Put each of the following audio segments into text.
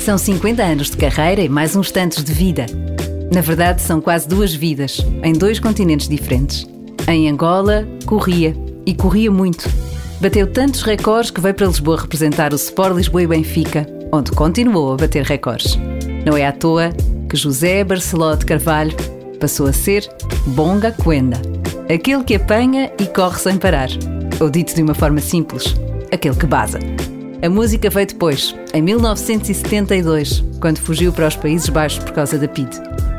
São 50 anos de carreira e mais uns tantos de vida. Na verdade, são quase duas vidas, em dois continentes diferentes. Em Angola, corria. E corria muito. Bateu tantos recordes que veio para Lisboa representar o Sport Lisboa e Benfica, onde continuou a bater recordes. Não é à toa que José Barceló de Carvalho passou a ser Bonga Quenda, aquele que apanha e corre sem parar. Ou dito de uma forma simples, aquele que baza. A música veio depois, em 1972, quando fugiu para os Países Baixos por causa da PID.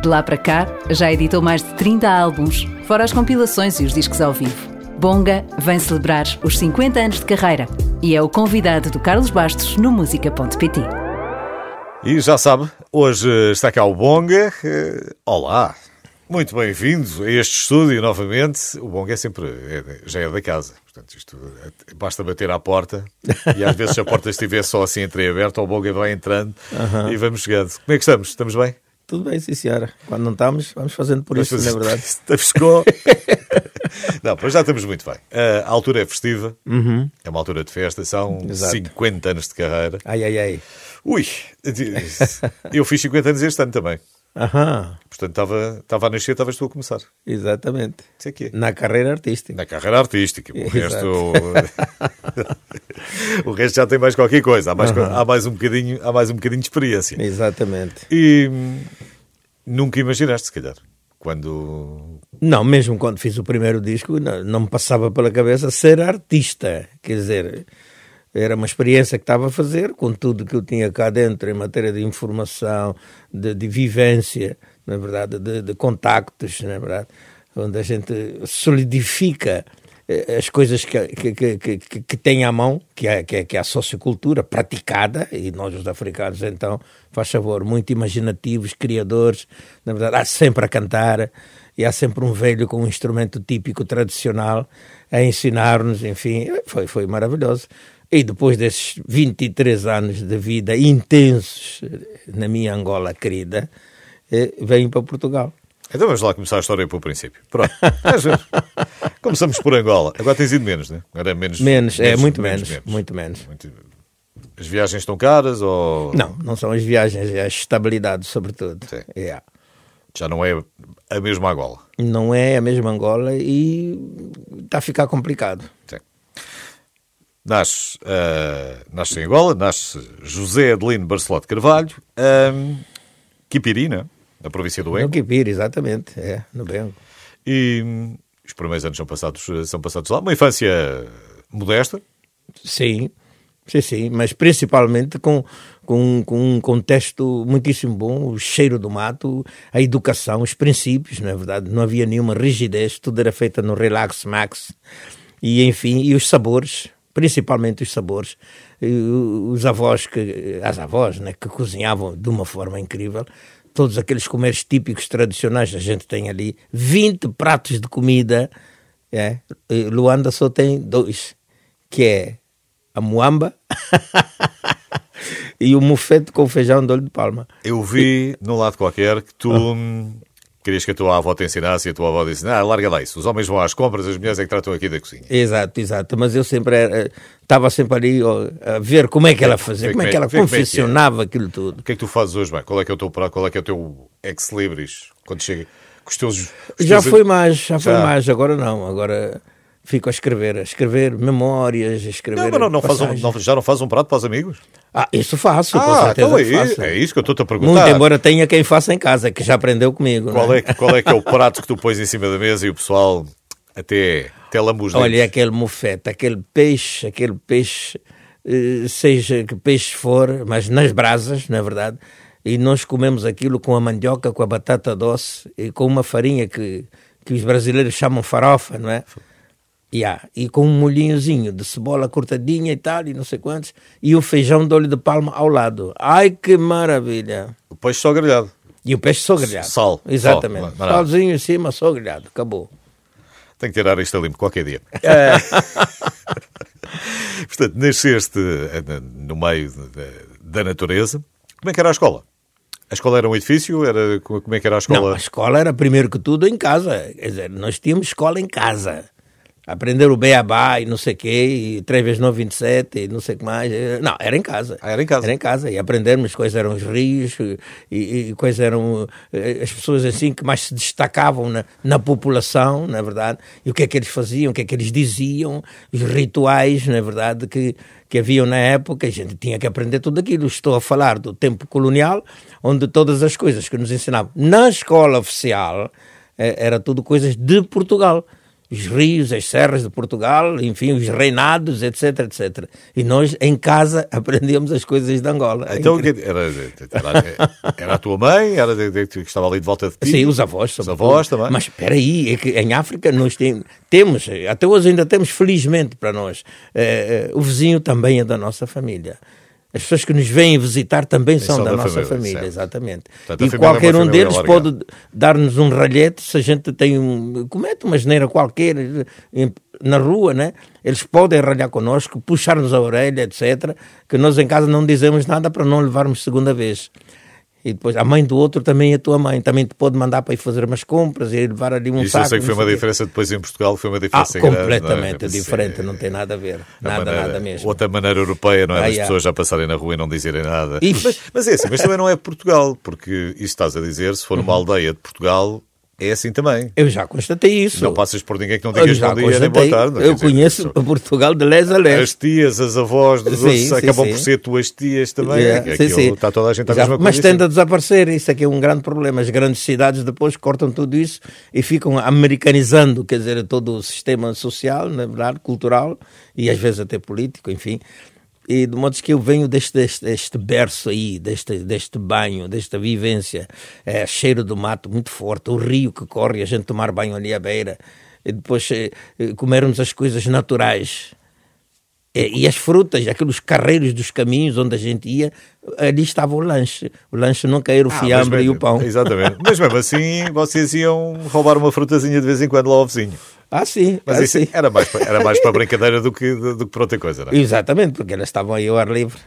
De lá para cá, já editou mais de 30 álbuns, fora as compilações e os discos ao vivo. Bonga vem celebrar os 50 anos de carreira e é o convidado do Carlos Bastos no música.pt. E já sabe, hoje está cá o Bonga. Eh, Olá, muito bem-vindo a este estúdio novamente. O Bonga é sempre, é- já é da casa, portanto isto é- basta bater à porta e às vezes se a porta estiver só assim entreaberta, o Bonga vai entrando e vamos chegando. Como é que estamos? Estamos bem? Tudo bem, sim, senhora. Quando não estamos, vamos fazendo por isso, na fazer- verdade. Estamos com... Não, mas já estamos muito bem. A altura é festiva, é uma altura de festa, são Exato. 50 anos de carreira. Ai, ai, ai. Ui, eu fiz 50 anos este ano também. Aham, Portanto, estava, estava a nascer, estavas tu a começar. exatamente. Isso é é. Na carreira artística. Na carreira artística. O resto. o resto já tem mais qualquer coisa. Há mais, co- há mais, um, bocadinho, há mais um bocadinho de experiência. Exatamente. E hum, nunca imaginaste, se calhar, quando. Não, mesmo quando fiz o primeiro disco, não, não me passava pela cabeça ser artista. Quer dizer, era uma experiência que estava a fazer, com tudo que eu tinha cá dentro em matéria de informação, de, de vivência, na verdade, de, de contactos, na verdade, onde a gente solidifica eh, as coisas que, que, que, que, tem à mão, que é, que, é, que é a sociocultura praticada, e nós os africanos, então, faz favor, muito imaginativos, criadores, na verdade, há sempre a cantar, e há sempre um velho com um instrumento típico, tradicional, a ensinar-nos, enfim, foi, foi maravilhoso. E depois desses 23 anos de vida intensos na minha Angola querida, eh, venho para Portugal. Então vamos lá começar a história pelo princípio. Pronto. Começamos por Angola. Agora tens ido menos, né? Agora é menos. Menos, é muito menos, muito menos. Muito- As viagens estão caras ou. Não, não são as viagens, é a estabilidade, sobretudo. Sim. É. Já não é a mesma Angola. Não é a mesma Angola e está a ficar complicado. Sim. Nasce, ah, nasce em Angola, nasce José Adelino Barceló de Carvalho, um, Quipirina, na província do No Engo. Quipir, exatamente, é, no Bengo. E hum, os primeiros anos são passados, são passados lá. Uma infância modesta, Sim, sim, sim, mas principalmente com, com, com um contexto muitíssimo bom, o cheiro do mato, a educação, os princípios, na verdade, não havia nenhuma rigidez, tudo era feito no relax max, e enfim, e os sabores, principalmente os sabores, E os avós, que, as avós, né, que cozinhavam de uma forma incrível, todos aqueles comeres típicos tradicionais, a gente tem ali 20 pratos de comida, é, e Luanda só tem dois, que é a muamba e o mufete com feijão de olho de palma. eu vi num lado qualquer que tu hum, querias que a tua avó te ensinasse e a tua avó disse: Ah, larga lá isso. Os homens vão às compras, as mulheres é que tratam aqui da cozinha. Exato, exato. Mas eu sempre era- estava sempre ali a ver como é que ela fazia, como é que é- ela como é que é. confeccionava aquilo tudo. O que é que tu fazes hoje, bem? Qual é que é o teu? Qual é que é o teu ex-libris? Quando chega os teus. os Já teus- foi mais, já foi Já. mais, agora não, agora fico a escrever, a escrever memórias, a escrever Não, mas não, não faz um- não- já não faz um prato para os amigos? Ah, isso faço, com Ah, certeza então é, faço. é isso que eu estou-te a perguntar. Muito embora tenha quem faça em casa, que já aprendeu comigo. Qual é, que- qual é que é o prato que tu pões em cima da mesa e o pessoal até, até os Olha, dentes? aquele mofete, aquele peixe, aquele peixe, eh, seja que peixe for, mas nas brasas, na verdade, e nós comemos aquilo com a mandioca, com a batata doce e com uma farinha que, que os brasileiros chamam farofa, não é? Yeah. E com um molhinhozinho de cebola cortadinha e tal, e não sei quantos, e o feijão de olho de palma ao lado. Ai, que maravilha! O peixe só grelhado. E o peixe só grelhado. Sal, Exatamente. maravilha. Salzinho em cima, só grelhado. Acabou. Tenho que tirar isto a limpo qualquer dia. É. Portanto, nasceste eh, no meio da, da natureza. Como é que era a escola? A escola era um edifício? Era, como é que era a escola? Não, a escola era primeiro que tudo em casa. Quer dizer, nós tínhamos escola em casa. Aprender o beabá e não sei o quê, e 3 vezes 9, 27 e não sei o que mais. Não, era em casa. Ah, era em casa. Era em casa. E aprendermos quais eram os rios e, e quais eram eh, as pessoas assim que mais se destacavam na, na população, na verdade, e o que é que eles faziam, o que é que eles diziam, os rituais, na verdade, que, que haviam na época. A gente tinha que aprender tudo aquilo. Estou a falar do tempo colonial, onde todas as coisas que nos ensinavam na escola oficial eh, era tudo coisas de Portugal os rios, as serras de Portugal, enfim, os reinados, etc, etc. E nós, em casa, aprendíamos as coisas de Angola. Então, era, era, era, a tua mãe era de, de, que estava ali de volta de ti? Sim, os avós. Os avós também. Mas espera aí, é que em África nós tem, temos, até hoje ainda temos, felizmente para nós, eh, eh, o vizinho também é da nossa família. As pessoas que nos vêm visitar também são, são da, da, nossa família, família exatamente. Portanto, e é qualquer é um deles pode dar-nos um ralhete se a gente tem um, comete uma geneira qualquer na rua, né? Eles podem ralhar connosco, puxar-nos a orelha, etc. Que nós em casa não dizemos nada para não levarmos segunda vez. E depois a mãe do outro também é tua mãe, também te pode mandar para ir fazer umas compras e levar ali um Isso saco. eu sei que foi uma diferença depois em Portugal, foi uma diferença ah, grande. É? Completamente é? diferente, não tem nada a ver. Nada, maneira, nada mesmo. Outra maneira europeia, não é? Ah, As pessoas já passarem na rua e não dizerem nada. Mas, mas, é assim, mas também não é Portugal, porque isso estás a dizer, se for uma uhum. aldeia de Portugal, é assim também. Eu já constatei isso. Não passas por ninguém que não digas bom dia nem boa tarde. Eu conheço dizer, Portugal de les a les. As tias, as avós dos sim, outros sim, acabam sim. por ser tuas tias também. É, sim, sim. Está toda a gente a mesma Mas tende a desaparecer. Isso aqui é um grande problema. As grandes cidades depois cortam tudo isso e ficam americanizando, quer dizer, todo o sistema social, na verdade, cultural e às vezes até político, enfim. E de modo que eu venho deste, deste, deste berço aí, deste, deste banho, desta vivência, é, cheiro do mato muito forte, o rio que corre, a gente tomar banho ali à beira, e depois é, comermos as coisas naturais. É, e as frutas, aqueles carreiros dos caminhos onde a gente ia, ali estava o lanche. O lanche nunca era o ah, fiambre e o pão. Exatamente. mas mesmo assim, vocês iam roubar uma frutazinha de vez em quando lá ao vizinho. Ah, sim. Mas ah, isso sim. Era, mais, era mais para brincadeira do que, do, do que para outra coisa, não é? Exatamente, porque elas estavam aí ao ar livre.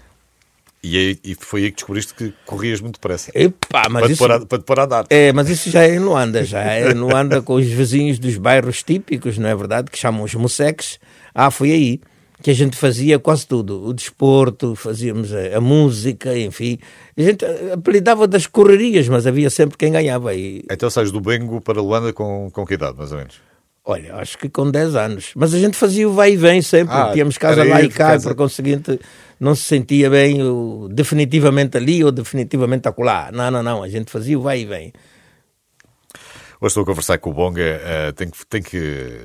E, aí, e foi aí que descobriste que corrias muito depressa. Epá, mas para, isso, a, para te pôr a andar. É, mas isso já é em Luanda, já é em Luanda com os vizinhos dos bairros típicos, não é verdade? Que chamam os museques. Ah, foi aí que a gente fazia quase tudo. O desporto, fazíamos a, a música, enfim. A gente apelidava das correrias, mas havia sempre quem ganhava. E... Então sais do Bengo para Luanda com, com que idade, mais ou menos? Olha, acho que com 10 anos. Mas a gente fazia o vai e vem sempre. Ah, Tínhamos casa lá e cá, casa... por conseguinte, não se sentia bem o, definitivamente ali ou definitivamente acolá. Não, não, não. A gente fazia o vai e vem. Hoje estou a conversar com o Bonga. Uh, tenho, que, tenho que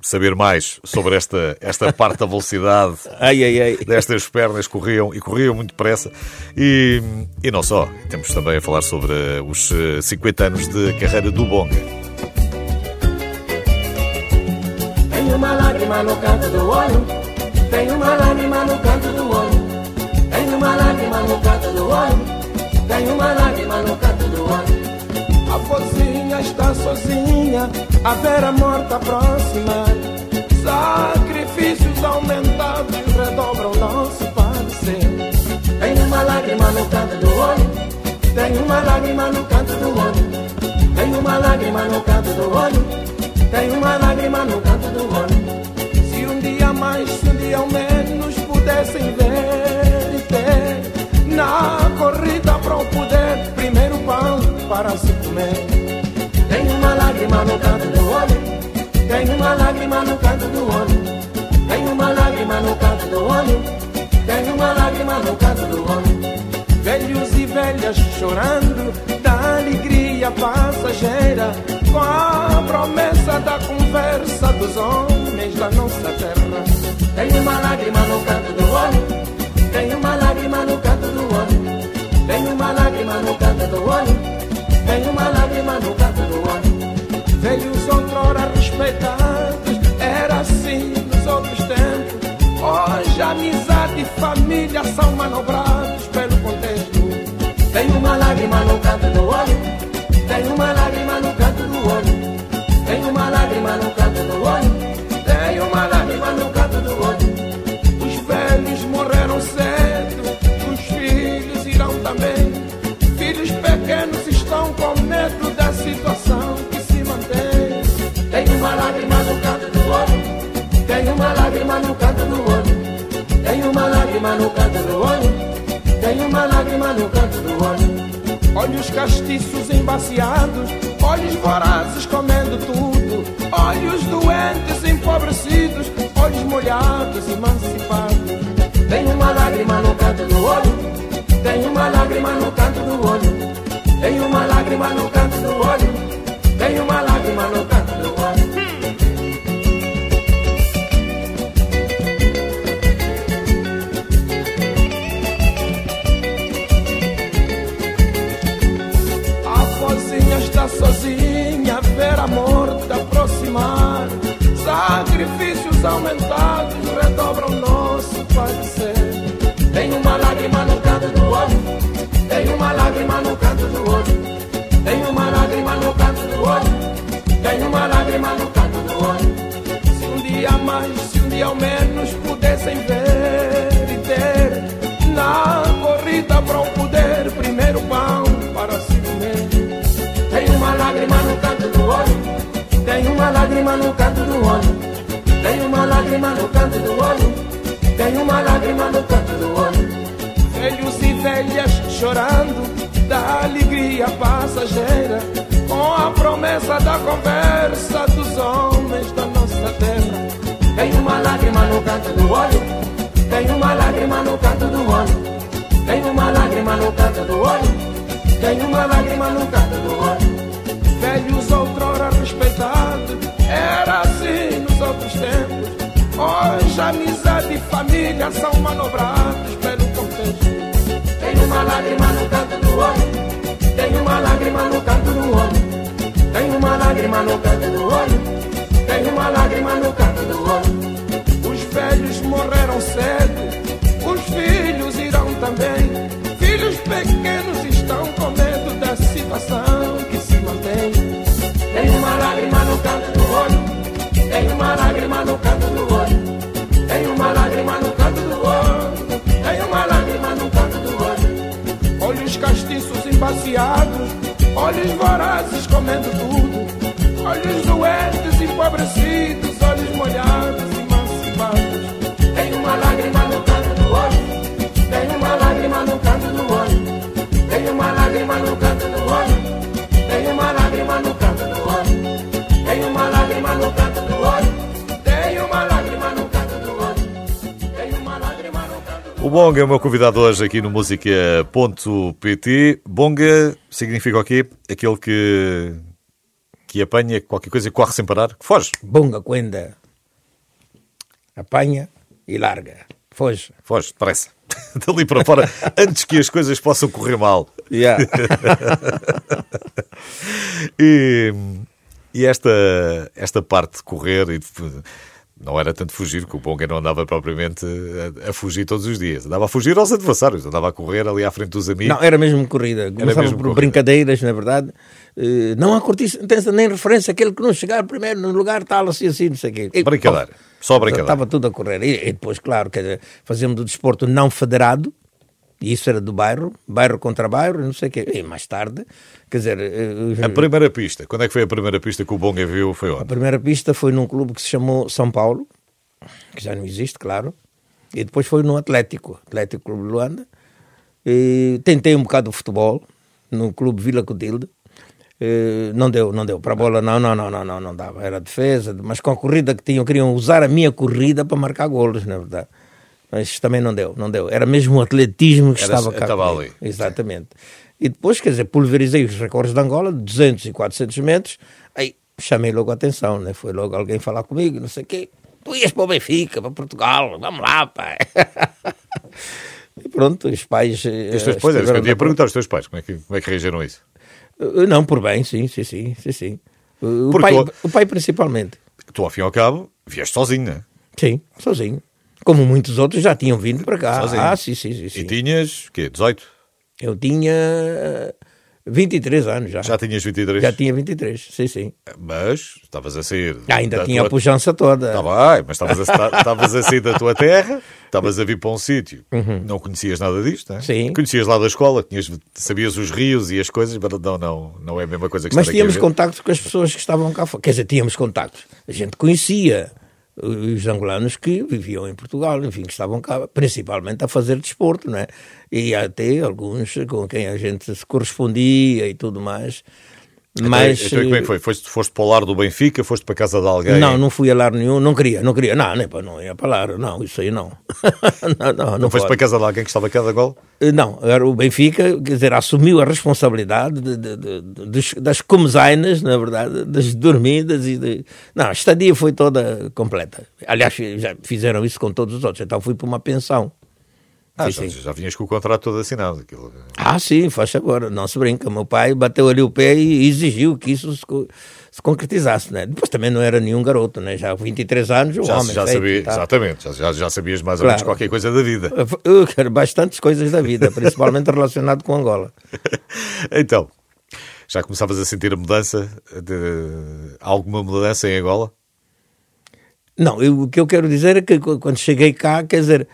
saber mais sobre esta, esta parte da velocidade. ai, ai, ai. Destas pernas corriam e corriam muito depressa. E, e não só. Temos também a falar sobre os 50 anos de carreira do Bonga. Uma lágrima no canto do olho. Tem uma lágrima no canto do olho. Tem uma lágrima no canto do olho. Tem uma lágrima no canto do olho. A vozinha está sozinha, a vera morta próxima. Sacrifícios aumentados redobram nosso parecer. Tem uma lágrima no canto do olho. Tem uma lágrima no canto do olho. Tem uma lágrima no canto do olho. Tem uma lágrima no canto do olho. Se um dia mais, se um dia ao menos pudessem ver e ter na corrida para o poder, primeiro pão para se comer. Tem uma lágrima no canto do olho. Tem uma lágrima no canto do olho. Tem uma lágrima no canto do olho. Tem uma lágrima no canto do olho. Velhos e velhas chorando da alegria passageira com a promessa da conversa dos homens da nossa terra. Tem uma lágrima no canto do olho, tem uma lágrima no canto do olho, tem uma lágrima no canto do olho, tem uma lágrima no canto do olho. Velhos outrora respeitados, era assim nos outros tempos. Hoje amizade e família são manobrados pelo contexto. Tem uma lágrima no canto do olho. Tem uma lágrima no canto do olho. Tenho uma lágrima no canto do olho. Tenho uma lágrima no canto do olho. Olhos castiços embaciados, olhos vorazes comendo tudo, olhos doentes empobrecidos, olhos molhados emancipados. Tenho uma lágrima no canto do olho. Tenho uma lágrima no canto do olho. Tenho uma lágrima no canto do olho. Tenho uma lágrima no canto do olho. Sozinha, a ver a morte aproximar. Sacrifícios aumentados redobram nosso padecer. Tenho uma lágrima no canto do olho. Tenho uma lágrima no canto do olho. Tenho uma lágrima no canto do olho. Tenho uma lágrima no canto do olho. Se um dia mais, se um dia ao menos pudessem ver lágrima no canto do olho. Tenho uma lágrima no canto do olho. Velhos e velhas chorando da alegria passageira, com a promessa da conversa dos homens da nossa terra. Tenho uma lágrima no canto do olho. Tenho uma lágrima no canto do olho. Tenho uma lágrima no canto do olho. Tenho uma lágrima no canto do olho. Velhos outrora respeitados, era assim nos outros tempos. Hoje amizade e família são manobrados pelo contexto. Tenho uma lágrima no canto do olho. Tenho uma lágrima no canto do olho. Tenho uma lágrima no canto do olho. Tenho uma lágrima no canto do olho. Os velhos morreram cedo, os filhos irão também. Filhos pequenos estão com medo da situação que se mantém. Tenho uma lágrima no canto do olho. Tenho uma lágrima no canto do olho. Tenho uma lágrima no canto do olho. Tenho uma lágrima no canto do olho. Olhos castiços embaciados, olhos vorazes comendo tudo, olhos doentes empobrecidos, olhos molhados Bonga é o meu convidado hoje aqui no música.pt. Bonga significa o quê? Aquele que, que apanha qualquer coisa e corre sem parar, que foge. Bonga, quenda. Apanha e larga. Foge. Foge, depressa. Dali para fora, antes que as coisas possam correr mal. Yeah. E, e esta, esta parte de correr e de, não era tanto fugir, que o Bonga não andava propriamente a, a fugir todos os dias. Andava a fugir aos adversários, andava a correr ali à frente dos amigos. Não, era mesmo corrida. Começava mesmo por corrida. brincadeiras, na verdade. Eh, Não há cortiça, nem referência. Aquele que não chegar primeiro no lugar tal, assim, assim, não sei o quê. E, Brincadeira. Só brincadeira. Estava tudo a correr. E, e depois, claro, quer dizer, fazíamos do desporto não federado. E isso era do bairro, bairro contra bairro, não sei o quê. E mais tarde, quer dizer, eh, A primeira pista, quando é que foi a primeira pista que o Bonga viu? Foi a onde? primeira pista foi num clube que se chamou São Paulo, que já não existe, claro. E depois foi no Atlético, Atlético Clube de Luanda. E tentei um bocado de futebol no clube Vila Cotilde. Eh, não deu, não deu. Para a bola, não, não, não, não, não, não dava. Era defesa, mas com a corrida que tinham, queriam usar a minha corrida para marcar golos, na verdade. Mas também não deu, não deu. Era mesmo o atletismo que Era- estava cá. estava ali. Exatamente. E depois, quer dizer, pulverizei os recordes de Angola, de 200 e 400 metros, aí chamei logo a atenção, né? Foi logo alguém falar comigo, não sei o quê. Tu ias para o Benfica, para Portugal, vamos lá, pai. e pronto, os pais... E os teus pais, eu ia perguntar aos teus pais, como é que, como é que reagiram a isso? Eh, Não, por bem, sim, sim, sim, sim, sim. O Porque pai, o- o pai principalmente. Tu, ao fim e ao cabo, vieste sozinho, não é? Sim, sozinho. Como muitos outros já tinham vindo para cá. Sozinho. Ah, sim, sim, sim. sim. E tinhas, o quê, 18? Eu tinha eh, 23 anos já. Já tinhas 23? Já tinha 23, sim, sim. Mas estavas a sair... Ainda da tinha a tua- pujança toda. Está bem, mas estavas a, estavas a sair da tua terra, estavas a vir para um sítio, não conhecias nada disto, não é? Uhum. Sim. Conhecias lá da escola, tinhas, sabias os rios e as coisas, mas não, não, não é a mesma coisa que Mas tínhamos a contactos com as pessoas que estavam cá fora. Quer dizer, tínhamos contactos. A gente conhecia os angolanos que viviam em Portugal, enfim, que estavam cá, principalmente a fazer desporto, não é? E até alguns com quem a gente se correspondia e tudo mais. Então, Mas, então, como é que foi? Foste, foste para o lar do Benfica? Foste para a casa de alguém? Não, não fui a lar nenhum, não queria, não queria, não, nem para não ia para lar, não, isso aí não. não, não, não, Não foste para a casa de alguém que estava cá de Angola? Eh, Não, era o Benfica, quer dizer, assumiu a responsabilidade de- de- de- das comezainas, na verdade, das dormidas e de... Não, a estadia foi toda completa. Aliás, já fizeram isso com todos os outros, então fui para uma pensão. Ah, Sim, já, sim. já vinhas com o contrato todo assinado. Aquilo... Ah, sim, faz agora, não se brinca. Meu pai bateu ali o pé e exigiu que isso se, se concretizasse, né? Depois também não era nenhum garoto, né? Já há 23 anos, o Já, homem já feito, sabia, tá. exatamente, já- já, sabias mais ou Claro. menos qualquer coisa da vida. Eu quero bastantes coisas da vida, principalmente relacionado com Angola. Então, já começavas a sentir a mudança? De... Alguma mudança em Angola? Não, eu- o que eu quero dizer é que qu- quando cheguei cá, quer dizer,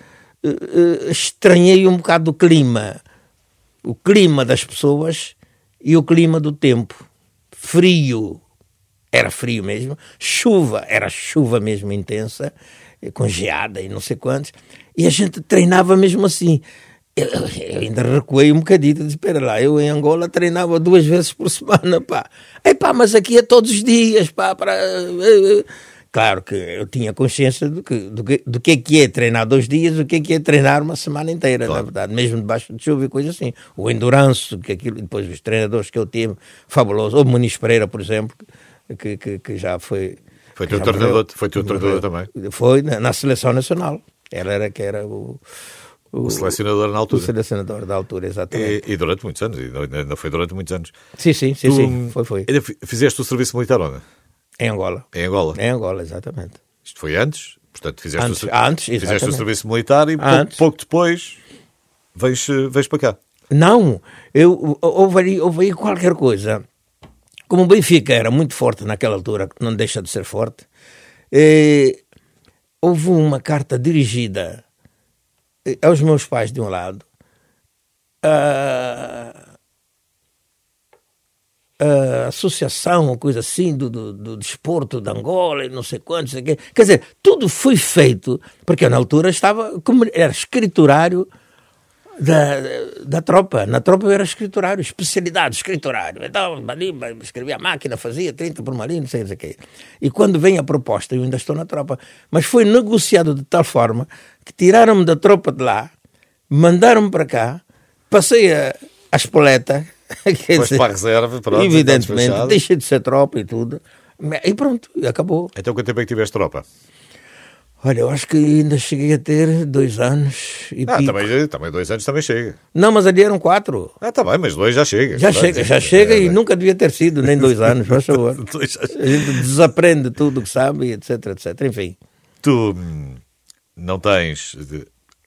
eh, eh, estranhei um bocado o clima. O clima das pessoas e o clima do tempo. Frio, era frio mesmo. Chuva, era chuva mesmo intensa, eh, com geada e não sei quantos. E a gente treinava mesmo assim. Eu, eu ainda recuei um bocadinho, disse, espera lá, eu em Angola treinava duas vezes por semana, pá. Epá, mas aqui é todos os dias, pá, para... Claro que eu tinha consciência do que, do que, do que é que é treinar dois dias, do que é que é treinar uma semana inteira, na verdade, mesmo debaixo de chuva e coisa assim. O endurance, que aquilo, depois os treinadores que eu tive, fabuloso. O Muniz Pereira, por exemplo, que, que, que já foi... Foi teu treinador- morreu. foi teu treinador também? Foi na, na seleção nacional. Ela era que era o... O selecionador na O altura. selecionador da altura, exatamente. E, e durante muitos anos, e ainda foi durante muitos anos. Sim, sim, sim, Tu, sim. Foi, foi. Fizeste o serviço militar onde? Em Angola. Em Angola. Em Angola, exatamente. Isto foi antes, portanto fizeste, Antes, o, antes, fizeste o serviço militar e pouco, pouco depois vens, vens para cá. Não, eu, houve, aí qualquer coisa. Como o Benfica era muito forte naquela altura, que não deixa de ser forte, eh, houve uma carta dirigida eh, aos meus pais de um lado, a, a associação, ou coisa assim, do, do, do desporto de Angola, e não sei quantos, quer dizer, tudo foi feito, porque eu na altura estava, como era escriturário da, da tropa. Na tropa eu era escriturário, especialidade, escriturário. Então, ali, escrevia a máquina, fazia 30 por uma linha, não sei o que. E quando vem a proposta, eu ainda estou na tropa, mas foi negociado de tal forma que tiraram-me da tropa de lá, mandaram-me para cá, passei a, a espoleta. quer Foste para a reserva, pronto, está evidentemente, deixei de ser tropa e tudo. E pronto, acabou. Então quanto tempo é que tiveste tropa? Olha, eu acho que ainda cheguei a ter dois anos e Ah, pico. também, também dois anos também chega. Não, mas ali eram quatro. Ah, está bem, mas dois já chega. Já chega, já chega É, e é. nunca devia ter sido, nem dois anos, faz favor. A gente desaprende tudo o que sabe, etc, etc. Enfim, Tu hum, não tens,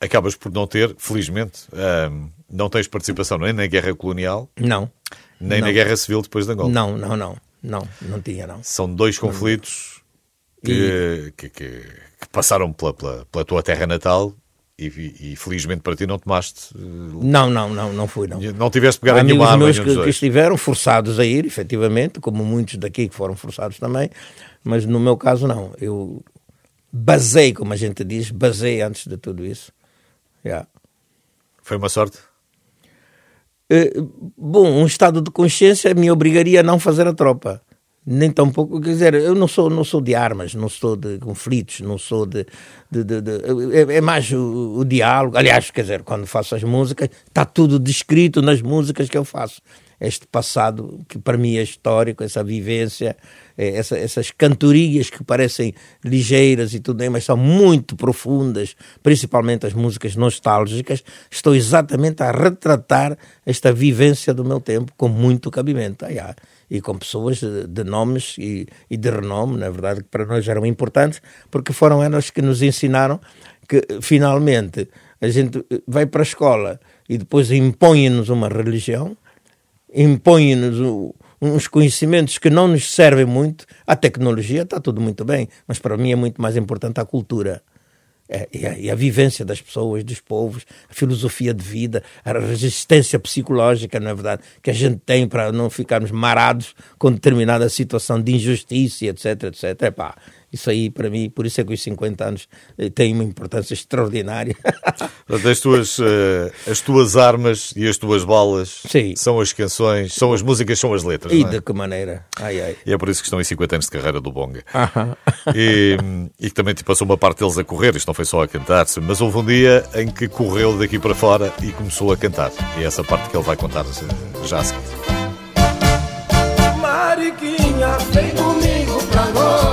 acabas por não ter, felizmente, hum, não tens participação nem na guerra colonial, não. nem Não. na guerra civil depois de Angola. Não, não, não. Não, não tinha, não. São dois conflitos que, que, que- que passaram pela, pela, pela tua terra natal e, e, felizmente para ti não tomaste, eh, Não, não, não, não fui, não. não tiveste pegado nenhuma arma meus que, que estiveram forçados a ir, efetivamente, como muitos daqui que foram forçados também, mas no meu caso não. Eu basei, como a gente diz, basei antes de tudo isso. Yeah. Foi uma sorte? Eh, bom, um estado de consciência me obrigaria a não fazer a tropa. Nem tão pouco, quer dizer, eu não sou, não sou de armas, não sou de conflitos, não sou de. de, de- de- é, é mais o, o diálogo. Aliás, quer dizer, quando faço as músicas, está tudo descrito nas músicas que eu faço. Este passado que para mim é histórico, essa vivência, eh, essa- essas cantorias que parecem ligeiras e tudo, mas são muito profundas, principalmente as músicas nostálgicas. Estou exatamente a retratar esta vivência do meu tempo com muito cabimento. Ah, yeah. E com pessoas de, de nomes e, e de renome, na verdade, que para nós eram importantes, porque foram elas que nos ensinaram que finalmente a gente vai para a escola e depois impõe-nos uma religião impõe-nos uns conhecimentos que não nos servem muito. A tecnologia está tudo muito bem, mas para mim é muito mais importante a cultura. É, e, a, e a vivência das pessoas, dos povos, a filosofia de vida, a resistência psicológica, na verdade, que a gente tem para não ficarmos marados com determinada situação de injustiça, etc, etc. Epá, Isso aí, para mim, por isso é que os 50 anos eh, têm uma importância extraordinária. As tuas, uh, as tuas armas e as tuas balas Sim. são as canções, são as músicas, são as letras. e não é? de que maneira? Ai, ai. E é por isso que estão em 50 anos de carreira do Bonga. E, e que também te passou uma parte deles a correr, isto não foi só a cantar-se, mas houve um dia em que correu daqui para fora e começou a cantar. E é essa parte que ele vai contar eh, já a seguir. Mariquinha, vem comigo pra Angola.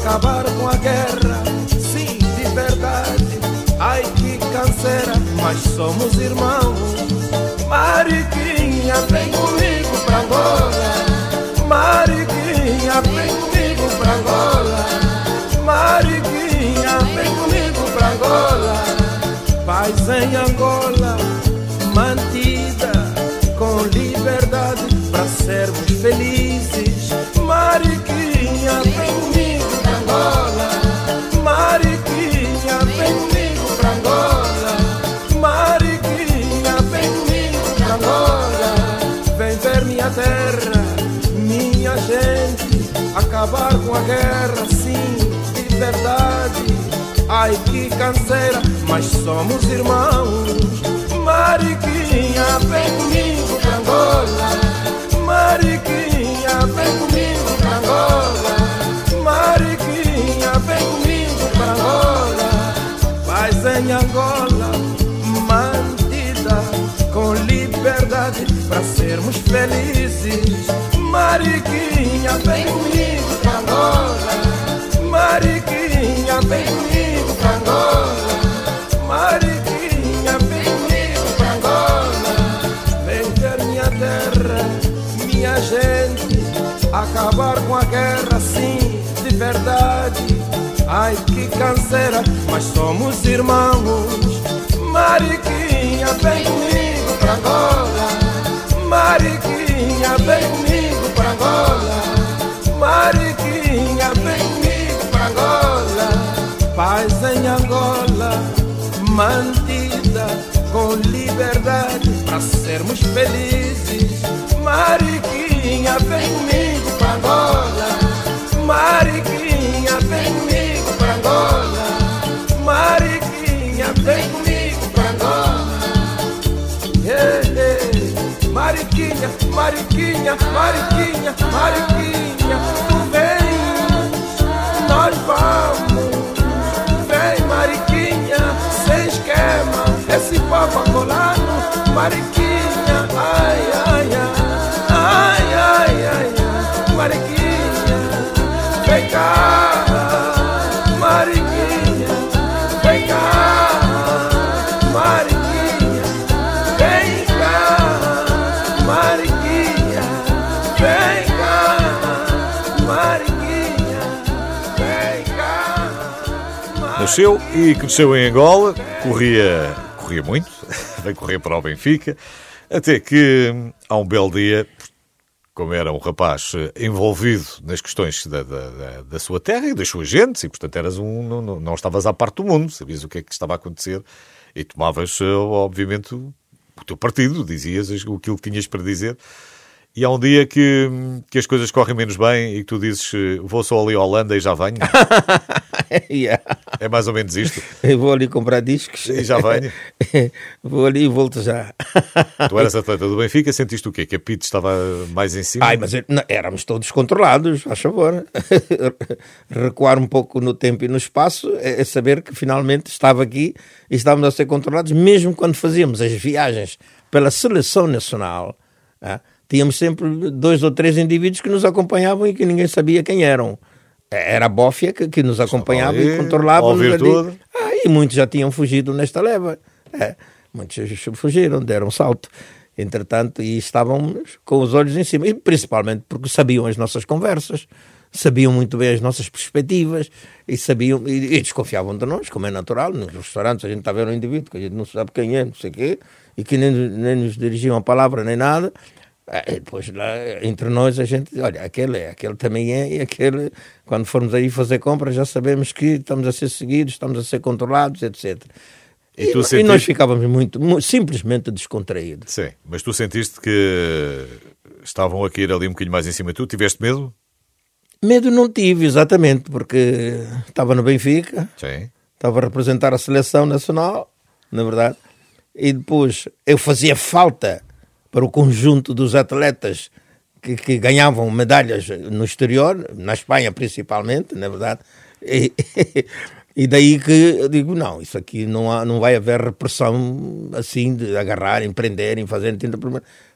Acabar com a guerra, sim, de verdade. Ai que canseira, mas somos irmãos. Mariquinha, vem comigo pra Angola. Mariquinha, vem comigo pra Angola. Mariquinha, vem comigo pra Angola. Paz em Angola, mantida com liberdade para sermos felizes. Mariquinha, Mariquinha, vem comigo pra Angola. Mariquinha, vem comigo pra Angola. Vem ver minha terra, minha gente. Acabar com a guerra, sim, de verdade. Ai que canseira, mas somos irmãos. Mariquinha, vem comigo pra Angola. Mariquinha, vem comigo pra Angola. Em Angola, mantida com liberdade para sermos felizes. Mariquinha, vem comigo pra Angola. Mariquinha, vem comigo Ai que canseira, mas somos irmãos. Mariquinha, vem comigo pra Angola. Mariquinha, vem comigo pra Angola. Mariquinha, vem comigo pra Angola. Paz em Angola, mantida com liberdade para sermos felizes. Mariquinha, vem comigo Mariquinha, Mariquinha, Mariquinha, tu vens, nós vamos. Vem, Mariquinha, sem esquema, esse papo angolano, Mariquinha, Nasceu e cresceu em Angola, corria, corria muito, veio correr para o Benfica, até que hum, há um belo dia, como era um rapaz eh, envolvido nas questões da, da, da- sua terra e das suas gentes, e portanto eras um, não, não- estavas à parte do mundo, sabias o que é que estava a acontecer e tomavas, eh, obviamente, o teu partido, dizias aquilo que tinhas para dizer. E há um dia que, que as coisas correm menos bem e que tu dizes eh, vou só ali à Holanda e já venho. Yeah. É mais ou menos isto. Eu vou ali comprar discos. E já venho. vou ali e volto já. Tu eras atleta do Benfica, sentiste o quê? Que a Pete estava mais em cima? Ai, mas eu- não, éramos todos controlados, faz favor. Recuar um pouco no tempo e no espaço é, é saber que finalmente estava aqui e estávamos a ser controlados, mesmo quando fazíamos as viagens pela seleção nacional. ah, tínhamos sempre dois ou três indivíduos que nos acompanhavam e que ninguém sabia quem eram. Era a bófia que, que nos acompanhava ali, e controlava. ouvir tudo. Ah, e muitos já tinham fugido nesta leva. É, muitos fugiram, deram um salto. Entretanto, e estávamos com os olhos em cima, e principalmente porque sabiam as nossas conversas, sabiam muito bem as nossas perspectivas e sabiam e, e desconfiavam de nós, como é natural. Nos restaurantes a gente está a ver um indivíduo que a gente não sabe quem é, não sei o quê, e que nem, nem nos dirigiam a palavra nem nada. Ah, depois lá, entre nós, a gente, olha, aquele é, aquele também é, e aquele, quando formos aí fazer compras, já sabemos que estamos a ser seguidos, estamos a ser controlados, etc. E, e, sentiste... e nós ficávamos muito, muito, simplesmente descontraídos. Sim, mas tu sentiste que estavam a cair ali um bocadinho mais em cima de tu? Tiveste medo? Medo não tive, exatamente, porque estava no Benfica, Sim. estava a representar a seleção nacional, na verdade, e depois eu fazia falta para o conjunto dos atletas que, que ganhavam medalhas no exterior, na Espanha principalmente, na verdade, e, e daí que eu digo, não, isso aqui não, há, não vai haver repressão assim de agarrarem, prenderem, fazerem...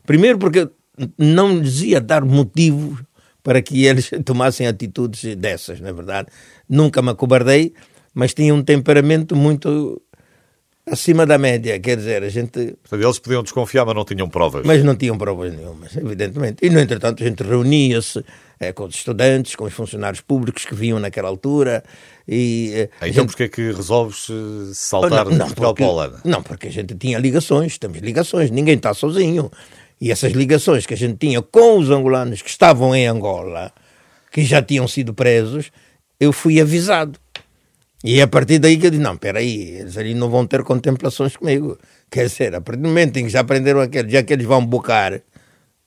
Primeiro porque não lhes ia dar motivo para que eles tomassem atitudes dessas, na é verdade. Nunca me acobardei, mas tinha um temperamento muito acima da média, quer dizer, a gente... Portanto, eles podiam desconfiar, mas não tinham provas. Mas não tinham provas nenhumas, evidentemente. E, no entretanto, a gente reunia-se é, com os estudantes, com os funcionários públicos que vinham naquela altura e... Eh, então, gente... porquê é que resolves eh, saltar não, de Portugal para a Holanda? Não, porque a gente tinha ligações, temos ligações, ninguém está sozinho. E essas ligações que a gente tinha com os angolanos que estavam em Angola, que já tinham sido presos, eu fui avisado. E a partir daí que eu disse: não, espera aí, eles ali não vão ter contemplações comigo. Quer dizer, a partir do momento em que já aprenderam aquele, já que eles vão bocar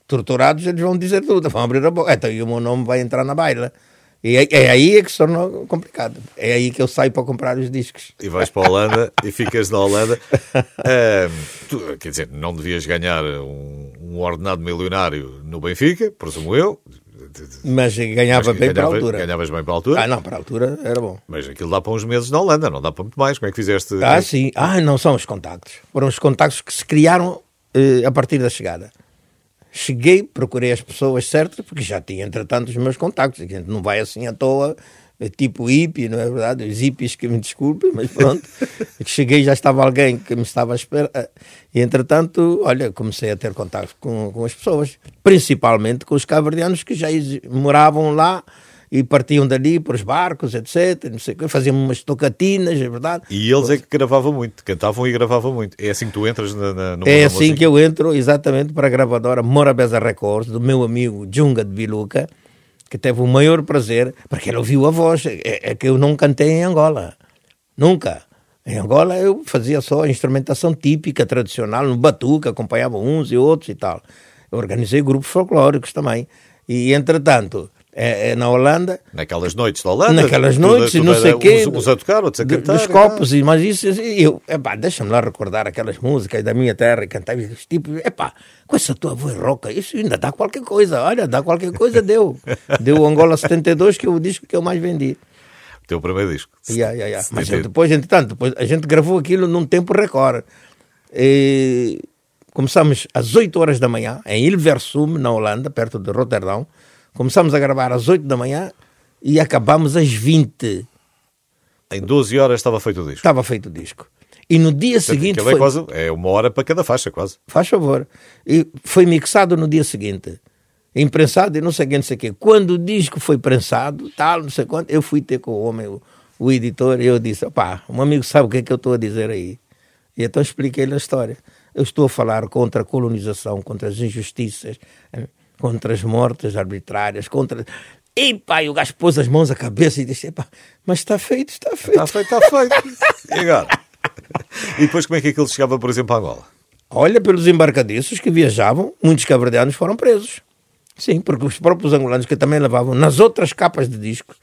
torturados, eles vão dizer tudo, vão abrir a boca. Então, e o meu nome vai entrar na baila. E é, é, aí é que se tornou complicado. É aí que eu saio para comprar os discos. E vais para a Holanda e ficas na Holanda. tu, quer dizer, não devias ganhar um, um, ordenado milionário no Benfica, presumo eu. Mas ganhava Mas bem ganhava, para a altura. Ganhavas bem para a altura? Ah, não, para a altura era bom. Mas aquilo dá para uns meses na Holanda, não dá para muito mais. Como é que fizeste? Ah, sim. Ah, não são os contactos. Foram os contactos que se criaram eh, a partir da chegada. Cheguei, procurei as pessoas certas, porque já tinha, entretanto, os meus contactos. A gente não vai assim à toa, é tipo hippie, não é verdade? Os hippies que me desculpem, mas pronto. Cheguei já estava alguém que me estava a esperar. E, entretanto, olha, comecei a ter contato com, com as pessoas, principalmente com os caverdianos que já moravam lá e partiam dali para os barcos, etc. Não sei, faziam umas tocatinas, é verdade. E eles é que gravavam muito, cantavam e gravavam muito. É assim que tu entras na, na, no É assim que eu entro, exatamente, para a gravadora Morabeza Records, do meu amigo Junga de Biluca, que teve o maior prazer, porque ele ouviu a voz. É, é que eu não cantei em Angola. Nunca. Em Angola eu fazia só a instrumentação típica, tradicional, no batuque, acompanhava uns e outros e tal. Eu organizei grupos folclóricos também. E, entretanto, é, é, na Holanda. Naquelas noites da Holanda. Naquelas noites, tudo, não sei o quê. Uns, uns a tocar, outros a cantar. Dos copos, e mas isso, eu, epá, deixa-me lá recordar aquelas músicas da minha terra e cantar esse tipo, epá, com essa tua voz roca, isso ainda dá qualquer coisa, olha, dá qualquer coisa, deu. deu o Angola 72, que é o disco que eu mais vendi. O teu primeiro disco. Yeah, yeah, yeah. Mas depois, entretanto, depois, a gente gravou aquilo num tempo recorde. E começamos às 8 horas da manhã, em Hilversum, na Holanda, perto de Roterdão. Começamos a gravar às 8 da manhã e acabamos às 20. Em 12 horas estava feito o disco? Estava feito o disco. E no dia Portanto, seguinte. É, foi... quase, é uma hora para cada faixa, quase. Faz favor. E foi mixado no dia seguinte. Imprensado e não sei o que, não sei o que. Quando o disco foi prensado, tal, não sei quanto, eu fui ter com o homem, o, o editor, e eu disse: pá, um amigo sabe o que é que eu estou a dizer aí. E então expliquei-lhe a história. Eu estou a falar contra a colonização, contra as injustiças contra as mortes arbitrárias, contra. E e o gajo pôs as mãos à cabeça e disse: mas está feito, está feito. Está feito, está feito. e agora? E depois como é que aquilo chegava, por exemplo, a Angola? Olha, pelos embarcadiços que viajavam, muitos cabredianos foram presos. Sim, porque os próprios angolanos que também levavam nas outras capas de discos,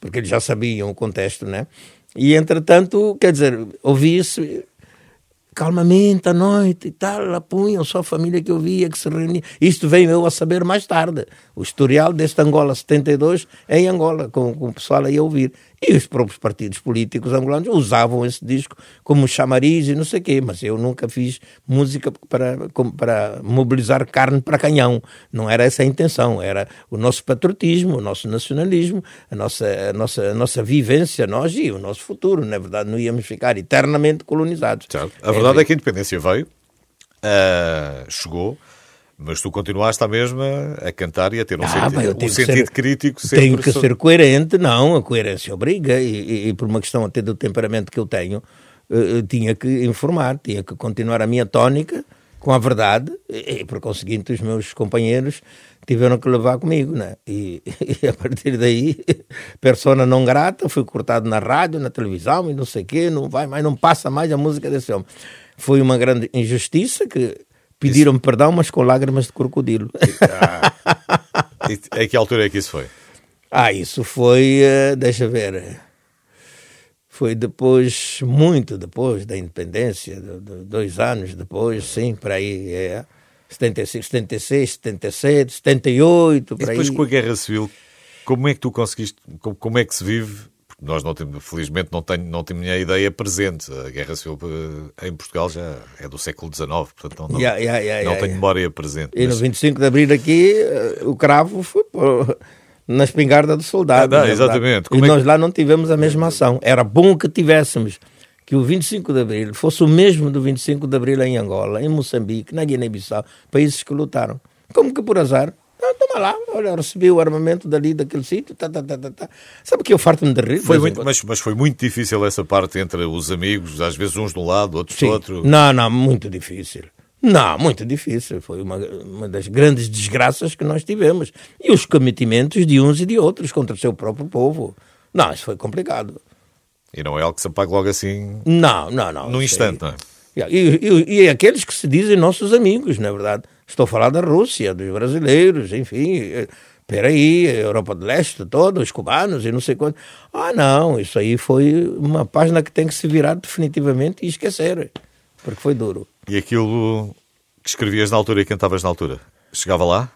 porque eles já sabiam o contexto, né? E entretanto, quer dizer, ouvia-se calmamente à noite e tal, lá punham só a família que eu via que se reunia. Isto veio eu a saber mais tarde. O historial deste Angola 72 é em Angola, com, com o pessoal aí a ouvir. E os próprios partidos políticos angolanos usavam esse disco como chamariz e não sei o quê, mas eu nunca fiz música para, para mobilizar carne para canhão. Não era essa a intenção, era o nosso patriotismo, o nosso nacionalismo, a nossa, a nossa, a nossa vivência, nós e o nosso futuro. Na verdade, não íamos ficar eternamente colonizados. A verdade é, é que a independência veio, uh, chegou, mas tu continuaste a mesma a cantar e a ter um, ah, sentido, um sentido ser, crítico. Tenho que ser coerente, não, a coerência obriga, e, e, e, por uma questão até do temperamento que eu tenho, uh, tinha que informar, tinha que continuar a minha tónica com a verdade, e, e por conseguinte os meus companheiros tiveram que levar comigo, né? E, e a partir daí, persona não grata, fui cortado na rádio, na televisão e não sei o quê, não vai mais, não passa mais a música desse homem. Foi uma grande injustiça que pediram perdão, mas com lágrimas de crocodilo. E a que altura é que isso foi? Ah, isso foi, eh, deixa ver, foi depois, muito depois da independência, do- do- dois anos depois, sim, por aí, é, 75, 76, 77, 78, E por depois aí. com a Guerra Civil, como é que tu conseguiste, como é que se vive? Nós não temos, felizmente não tenho, não tenho a ideia presente. A Guerra Civil eh, em Portugal já é do século XIX, portanto não, não, Ya, ya, ya, não tenho memória presente. E no Mas- 25 de Abril aqui, eh, o cravo foi pô, na espingarda do soldado. Ah, não, verdade. exatamente. E é que- nós lá não tivemos a mesma ação. Era bom que tivéssemos que o 25 de Abril fosse o mesmo do 25 de Abril em Angola, em Moçambique, na Guiné-Bissau, países que lutaram. Como que por azar? Ah, toma lá, olha, recebi o armamento dali, daquele sítio, tá, tá, tá, tá, tá. Sabe que eu farto-me de rir? Foi muito, mas, mas foi muito difícil essa parte entre os amigos, às vezes uns de um lado, outros Sim. do outro. Não, não, muito difícil. Não, muito difícil. Foi uma, uma das grandes desgraças que nós tivemos. E os cometimentos de uns e de outros contra o seu próprio povo. Não, isso foi complicado. E não é algo que se apague logo assim Não, não, não. num instante, não é? E, e, e aqueles que se dizem nossos amigos, na verdade. Estou a falar da Rússia, dos brasileiros, enfim. eh, Peraí, Europa do Leste toda, os cubanos e não sei quanto. Ah, não, isso aí foi uma página que tem que se virar definitivamente e esquecer. Porque foi duro. E aquilo que escrevias na altura e cantavas na altura, chegava lá?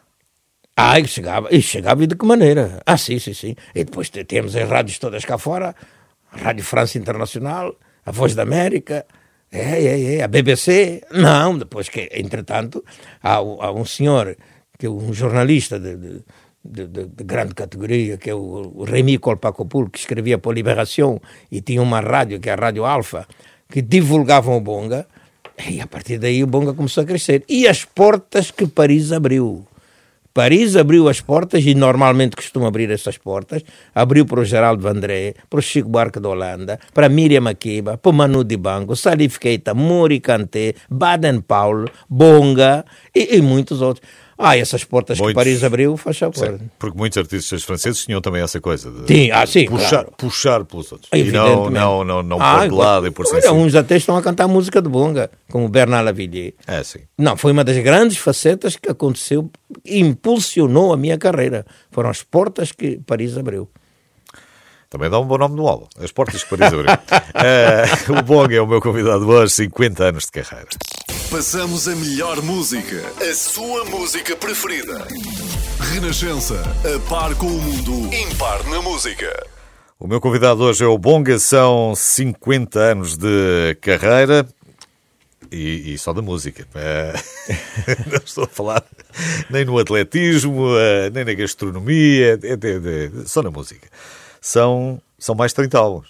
Ah, e chegava, e chegava e de que maneira? Ah, sim, sim, sim. E depois te- temos as rádios todas cá fora, a Rádio França Internacional, a Voz da América, é, é, é, a BBC. Não, depois que, entretanto, há, um- há um senhor, que é um jornalista de, de, de- de- de grande categoria, que é o, o Remy que escrevia para a Liberação e tinha uma rádio, que é a Rádio Alfa, que divulgavam o Bonga, e a partir daí o Bonga começou a crescer. E as portas que Paris abriu. Paris abriu as portas e normalmente costuma abrir essas portas. Abriu para o Geraldo Vandré, para o Chico Buarque da Holanda, para Miriam Makeba, para o Manu Dibango, Salif Keita, Muri Kanté, Baden Powell, Bonga e, e muitos outros. Ah, essas portas que Muitos. Paris abriu, faz favor. Sim, porque muitos artistas franceses tinham também essa coisa de Sim, ah, sim, puxar, claro. puxar pelos outros. E não, não, não, não Ah, pôr de lado e por cima. uns até estão a cantar música de Bonga, como Bernard Lavillier. É, sim. Não, foi uma das grandes facetas que aconteceu, impulsionou a minha carreira. Foram as portas que Paris abriu. Também dá um bom nome no álbum. As portas que Paris abriu. Eh, o Bong é o meu convidado hoje, 50 anos de carreira. Passamos a melhor música, a sua música preferida. Renascença, a par com o mundo, impar na música. O meu convidado hoje é o Bonga, são 50 anos de carreira e, e só da música. Eh, não estou a falar nem no atletismo, eh, nem na gastronomia, é de- de- só na música. São, são mais de 30 álbuns.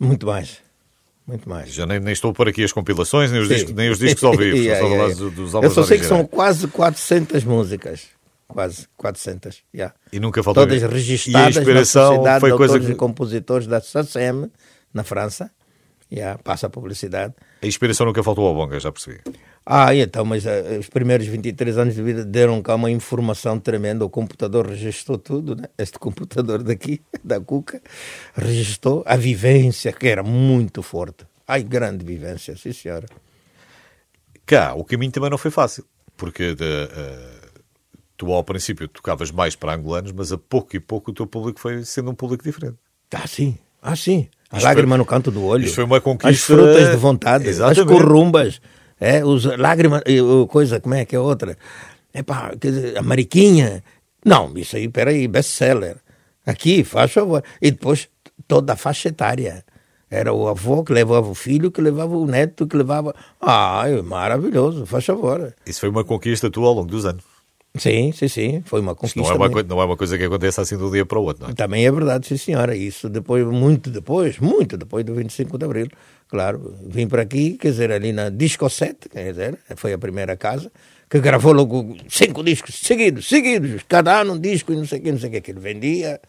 Muito mais. Muito mais. Já nem, nem estou a pôr aqui as compilações, nem os, discos, nem os discos ao vivo. Yeah, yeah, yeah. dos, dos Eu só sei que são quase 400 músicas. Quase 400. yeah. E nunca faltou Todas registadas E a inspiração na Sociedade foi de coisa que... e Compositores da SACEM, na França. Yeah, passa a publicidade. A inspiração nunca faltou ao Bonga, já percebi. Ah, então, mas eh, os primeiros 23 anos de vida deram cá uma informação tremenda. O computador registrou tudo, né? Este computador daqui, da Cuca, registrou a vivência, que era muito forte. Ai, grande vivência, sim senhora. Cá, o caminho também não foi fácil, porque de, eh, tu ao princípio tocavas mais para angolanos, mas a pouco e pouco o teu público foi sendo um público diferente. Ah, sim, ah, sim. A Isto lágrima foi- no canto do olho. isto foi uma conquista- As frutas de vontade, Exatamente. as corrumbas, é, os lágrimas, coisa, como é que é outra? Quer dizer, a mariquinha. Não, isso aí, peraí, best-seller. Aqui, faz favor. E depois toda a faixa etária. Era o avô que levava o filho, que levava o neto, que levava. Ai, maravilhoso, faz favor. Isso foi uma conquista tua ao longo dos anos. Sim, sim, sim, foi uma conquista. não é, uma, mesmo. coi- não é uma coisa que acontece assim de um dia para o outro, não é? Também é verdade, sim senhora. Isso depois, muito depois, muito depois do 25 de Abril. Claro, vim para aqui, quer dizer, ali na Disco 7, quer dizer, foi a primeira casa, que gravou logo cinco discos seguidos, seguidos, cada ano um disco e não sei o que, não sei o que, que ele vendia.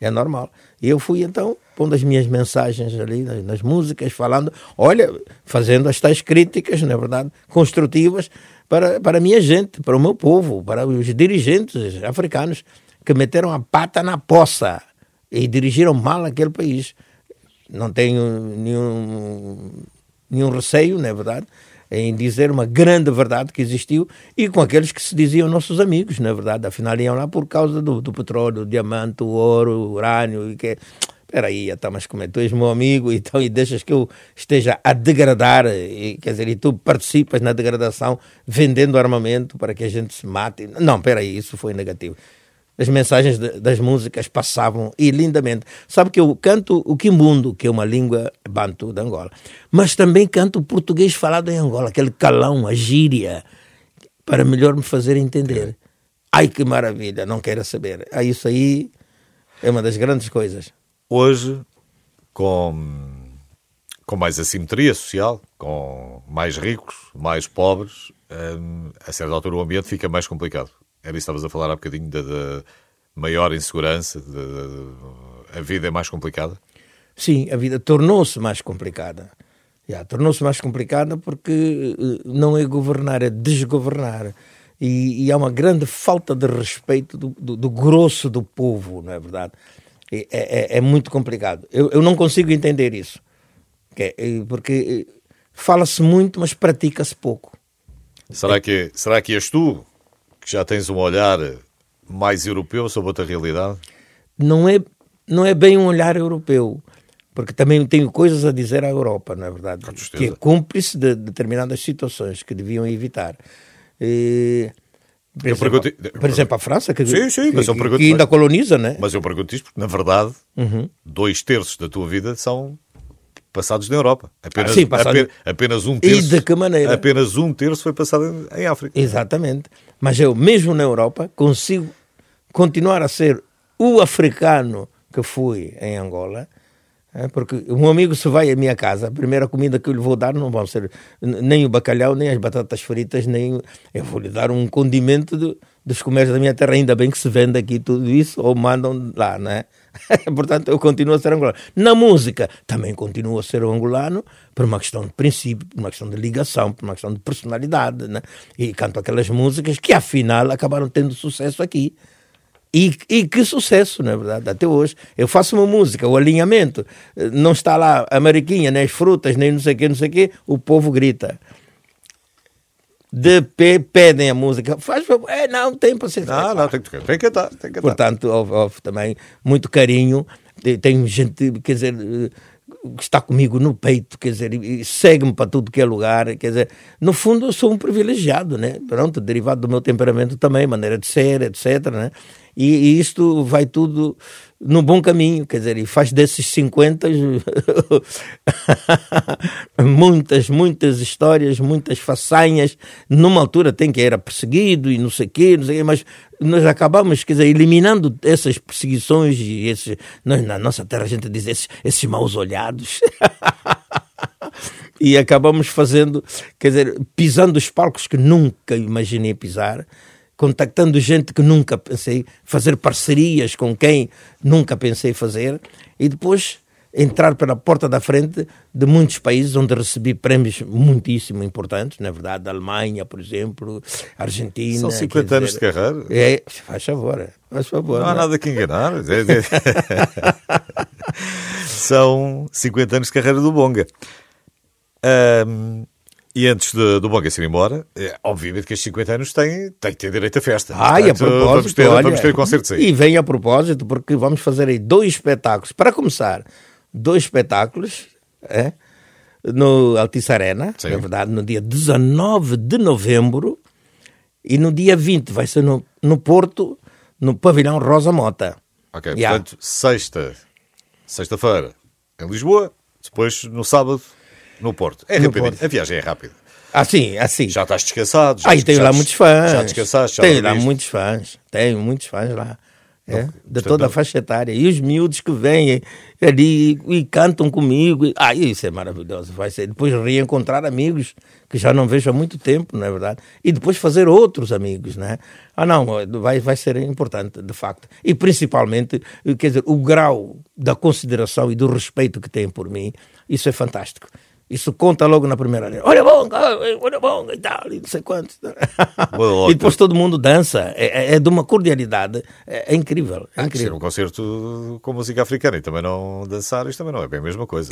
É normal. Eu fui então pondo as minhas mensagens ali nas, nas músicas, falando, olha, fazendo as tais críticas, na verdade, construtivas para, para a minha gente, para o meu povo, para os dirigentes africanos que meteram a pata na poça e dirigiram mal aquele país. Não tenho nenhum, nenhum receio, não é verdade, em dizer uma grande verdade que existiu e com aqueles que se diziam nossos amigos, na verdade. Afinal, iam lá por causa do, do petróleo, diamante, o ouro, urânio e que. Espera aí, então, mas como é? Tu és meu amigo então, e deixas que eu esteja a degradar, e, quer dizer, e tu participas na degradação vendendo armamento para que a gente se mate. Não, espera aí, isso foi negativo. As mensagens de, das músicas passavam e lindamente. Sabe que eu canto o quimbundo, que é uma língua bantu de Angola, mas também canto o português falado em Angola, aquele calão, a gíria, para melhor me fazer entender. Ai que maravilha, não quero saber. Ah, isso aí é uma das grandes coisas. Hoje, com, com mais assimetria social, com mais ricos, mais pobres, hum, a certa altura o ambiente fica mais complicado. Era isso que estavas a falar há bocadinho da, da maior insegurança, de, de, a vida é mais complicada? Sim, a vida tornou-se mais complicada. Yeah, tornou-se mais complicada porque eh, não é governar, é desgovernar. E, e há uma grande falta de respeito do, do, do, grosso do povo, não é verdade? É, é, é muito complicado. Eu, eu, não consigo entender isso. É, porque eh, fala-se muito, mas pratica-se pouco. Será que, será que és tu que já tens um olhar mais europeu sobre outra realidade? Não é, não é bem um olhar europeu, porque também tenho coisas a dizer à Europa, não é verdade? Que é cúmplice de determinadas situações que deviam evitar. E, por, exemplo, pergunto... por exemplo, a França, que, sim, sim, que, pergunto, que ainda coloniza, né? Mas eu pergunto isto porque, na verdade, uhum. dois terços da tua vida são passados na Europa. Apenas, ah, sim, passado... apenas, apenas, um terço. E de que maneira? Apenas um terço foi passado em África. Exatamente. Mas eu, mesmo na Europa, consigo continuar a ser o africano que fui em Angola, é, porque um amigo se vai à minha casa, a primeira comida que eu lhe vou dar não vão ser nem o bacalhau, nem as batatas fritas, nem. Eu vou lhe dar um condimento dos comércios da minha terra, ainda bem que se vende aqui tudo isso, ou mandam lá, não é? Portanto, eu continuo a ser angolano. Na música, também continuo a ser angolano, por uma questão de princípio, por uma questão de ligação, por uma questão de personalidade, né? E canto aquelas músicas que, afinal, acabaram tendo sucesso aqui. E, e, que sucesso, na é verdade, até hoje. Eu faço uma música, o alinhamento, não está lá a mariquinha, nem as frutas, nem não sei o que, não sei o que, o povo grita de pé pedem a música. Faz favor. É, não, tem paciência. Não, não, tem que, tem que cantar. Tem que. Portanto, houve, houve, também muito carinho. Tem gente, quer dizer, que está comigo no peito, quer dizer, e segue-me para tudo que é lugar, quer dizer, no fundo eu sou um privilegiado, né? Pronto, derivado do meu temperamento também, maneira de ser, etc, né? E, e isto vai tudo no bom caminho, quer dizer, e faz desses 50 muitas, muitas histórias, muitas façanhas. Numa altura tem que era perseguido e não sei o quê, não sei quê, mas nós acabamos, quer dizer, eliminando essas perseguições e esses, nós, na nossa terra a gente diz esses, esses maus olhados. e acabamos fazendo, quer dizer, pisando os palcos que nunca imaginei pisar contactando gente que nunca pensei, fazer parcerias com quem nunca pensei fazer e depois entrar pela porta da frente de muitos países onde recebi prémios muitíssimo importantes, na verdade, Alemanha, por exemplo, Argentina. São 50 anos dizer, de carreira. É, faz favor, faz favor. Não há nada que enganar. São 50 anos de carreira do Bonga. Um, e antes de, do Bonga ir embora, é, obviamente que estes 50 anos têm, têm que ter direito a festa. Ah, e a propósito, vamos ter, olha, vamos ter concertos aí. E vem a propósito, porque vamos fazer aí dois espetáculos. Para começar, dois espetáculos é, no Altice Arena, Sim. na verdade, no dia 19 de novembro, e no dia 20 vai ser no, no Porto, no pavilhão Rosa Mota. Ok, yeah. portanto, sexta, sexta-feira em Lisboa, depois no sábado no Porto. É rápido. A viagem é rápida. Assim, assim. Já estás descansado. Já Aí tenho lá muitos fãs. Já descansaste. Já tenho lá muitos fãs. Tenho muitos fãs lá. É, de portanto, toda a não. faixa etária. E os miúdos que vêm ali e cantam comigo. Ah, isso é maravilhoso. Vai ser depois reencontrar amigos que já não vejo há muito tempo, não é verdade? E depois fazer outros amigos, né? Ah, não, vai, vai ser importante, de facto. E principalmente, quer dizer, o grau da consideração e do respeito que têm por mim, isso é fantástico. Isso conta logo na primeira linha. Olha bonga, olha bonga e tal, e não sei quantos. Boa, e depois todo mundo dança. É, é- é de uma cordialidade. É, é incrível. É Ser incrível. um concerto com música africana e também não dançar, isto também não é bem a mesma coisa.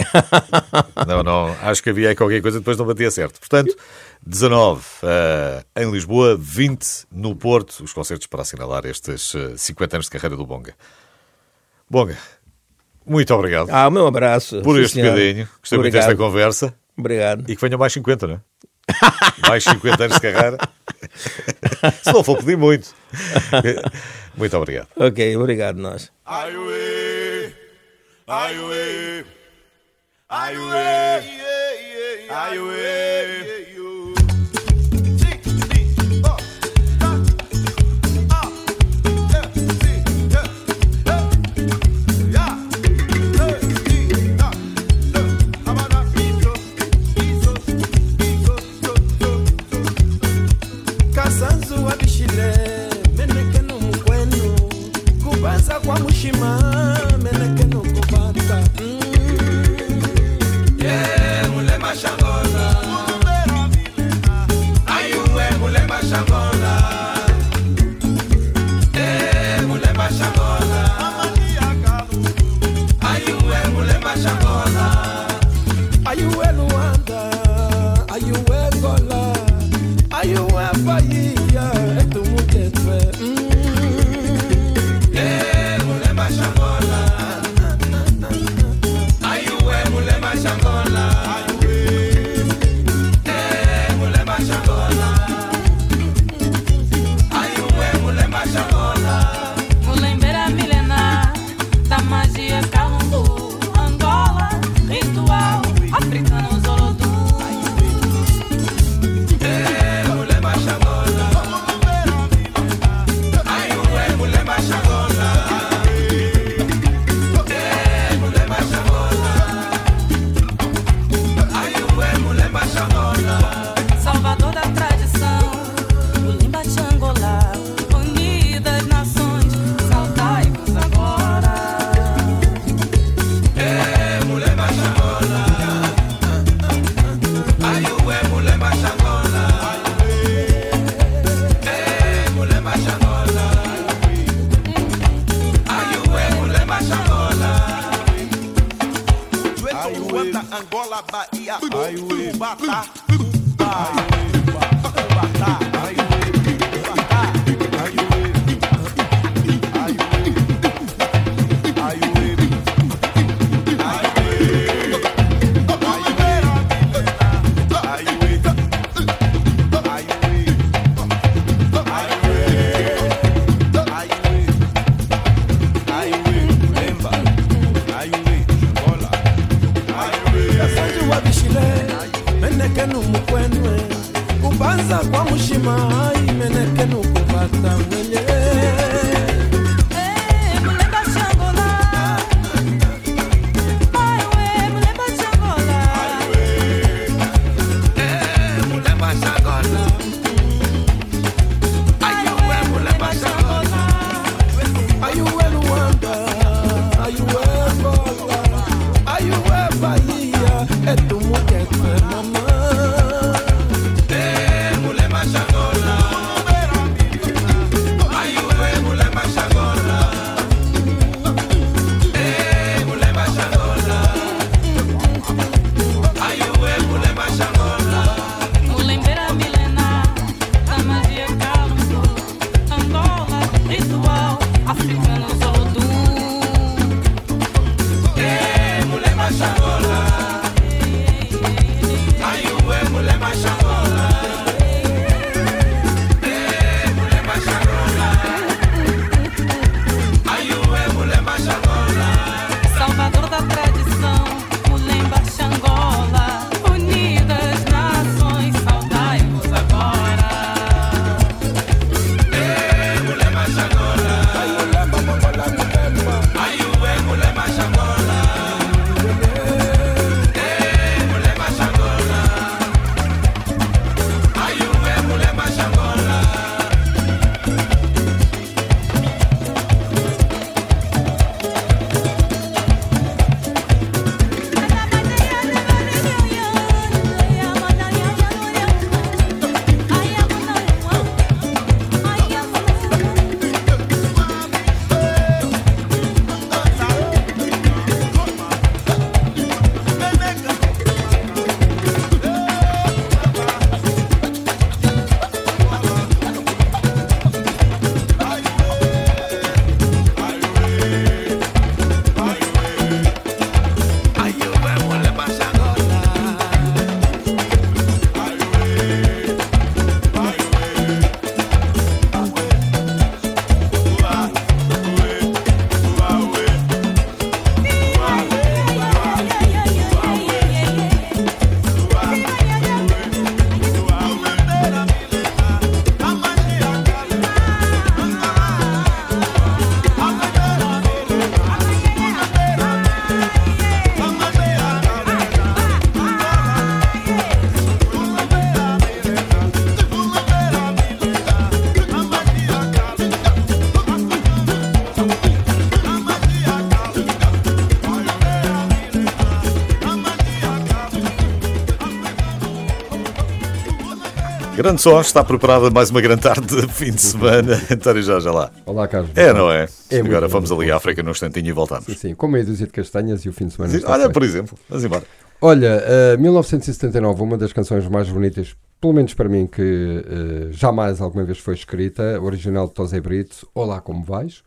não, não, acho que havia aí qualquer coisa depois não batia certo. Portanto, 19 eh, em Lisboa, 20 no Porto, os concertos para assinalar estes eh, 50 anos de carreira do Bonga. Bonga, muito obrigado Ah, o meu abraço. por este senhor. bocadinho. Gostei muito desta conversa Obrigado. e que venham mais 50, não é? Mais 50 anos de carreira. Se não for pedir muito. Muito obrigado. Ok, obrigado nós. Ai, uê, ai, uê, ai, uê, ai, uê. Angola, Bahia, Batá, Batá, ritual africano Grande som, está preparada mais uma grande tarde de fim de semana. António Jorge, já lá. Olá, Carlos. É, não é? É Agora bom. vamos ali à África num instantinho e voltamos. Sim, sim, com meia dúzia de castanhas e o fim de semana. está Olha, por exemplo, vamos embora. Olha, eh, 1979, uma das canções mais bonitas, pelo menos para mim, que eh, jamais alguma vez foi escrita, original de Tosé Brito, Olá Como Vais,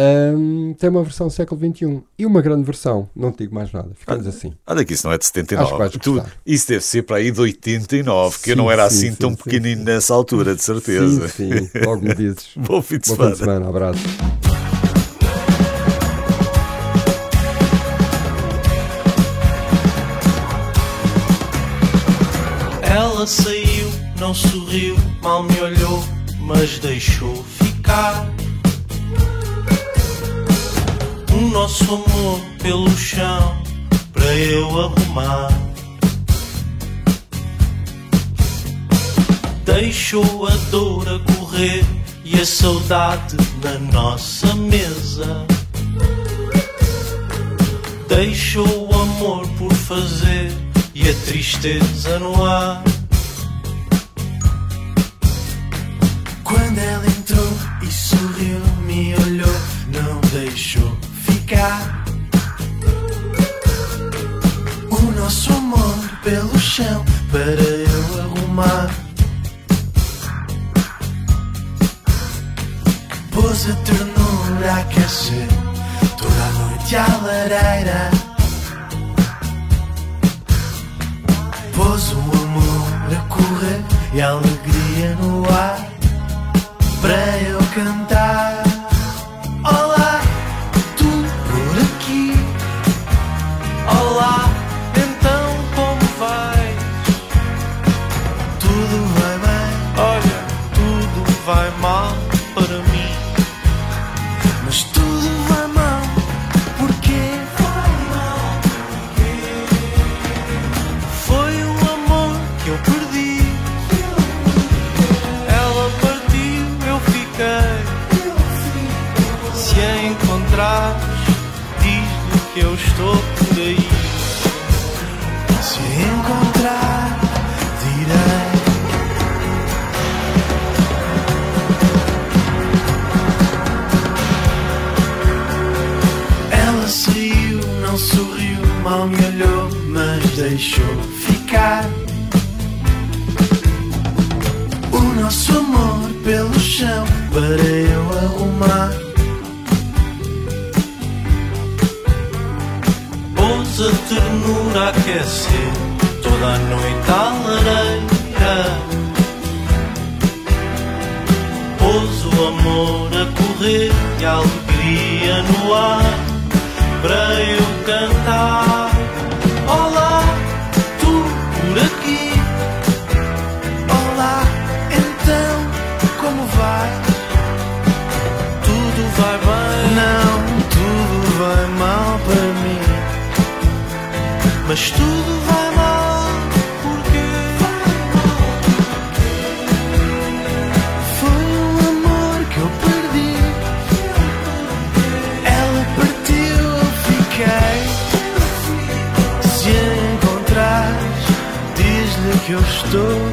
Ahm, tem uma versão século XXI e uma grande versão, não te digo mais nada, ficamos assim. Olha que isso não é de Acho que 79. vais Tu- isso deve ser para aí de 89, que eu Sim, não era sim, assim sim, tão sim, pequenino sim. nessa altura, de certeza. Sim, sim, logo me dizes. Bom fim de Bom fim semana. de semana, abraço. Ela saiu, não sorriu, mal me olhou, mas deixou ficar. O nosso amor pelo chão, para eu arrumar. Deixou a dor a correr e a saudade na nossa mesa. Deixou o amor por fazer e a tristeza no ar. Pelo chão para eu arrumar. Pôs a ternura a aquecer toda a noite à lareira. Pôs o amor a correr e a alegria no ar para eu cantar. Deixou ficar. O nosso amor pelo chão para eu arrumar. Pôs a ternura a aquecer toda a noite à lareira. Pôs o amor a correr e a alegria no ar para eu cantar. Mas tudo vai mal porque foi o amor que eu perdi. Ela partiu, eu fiquei. Se a encontrares, diz-lhe que eu estou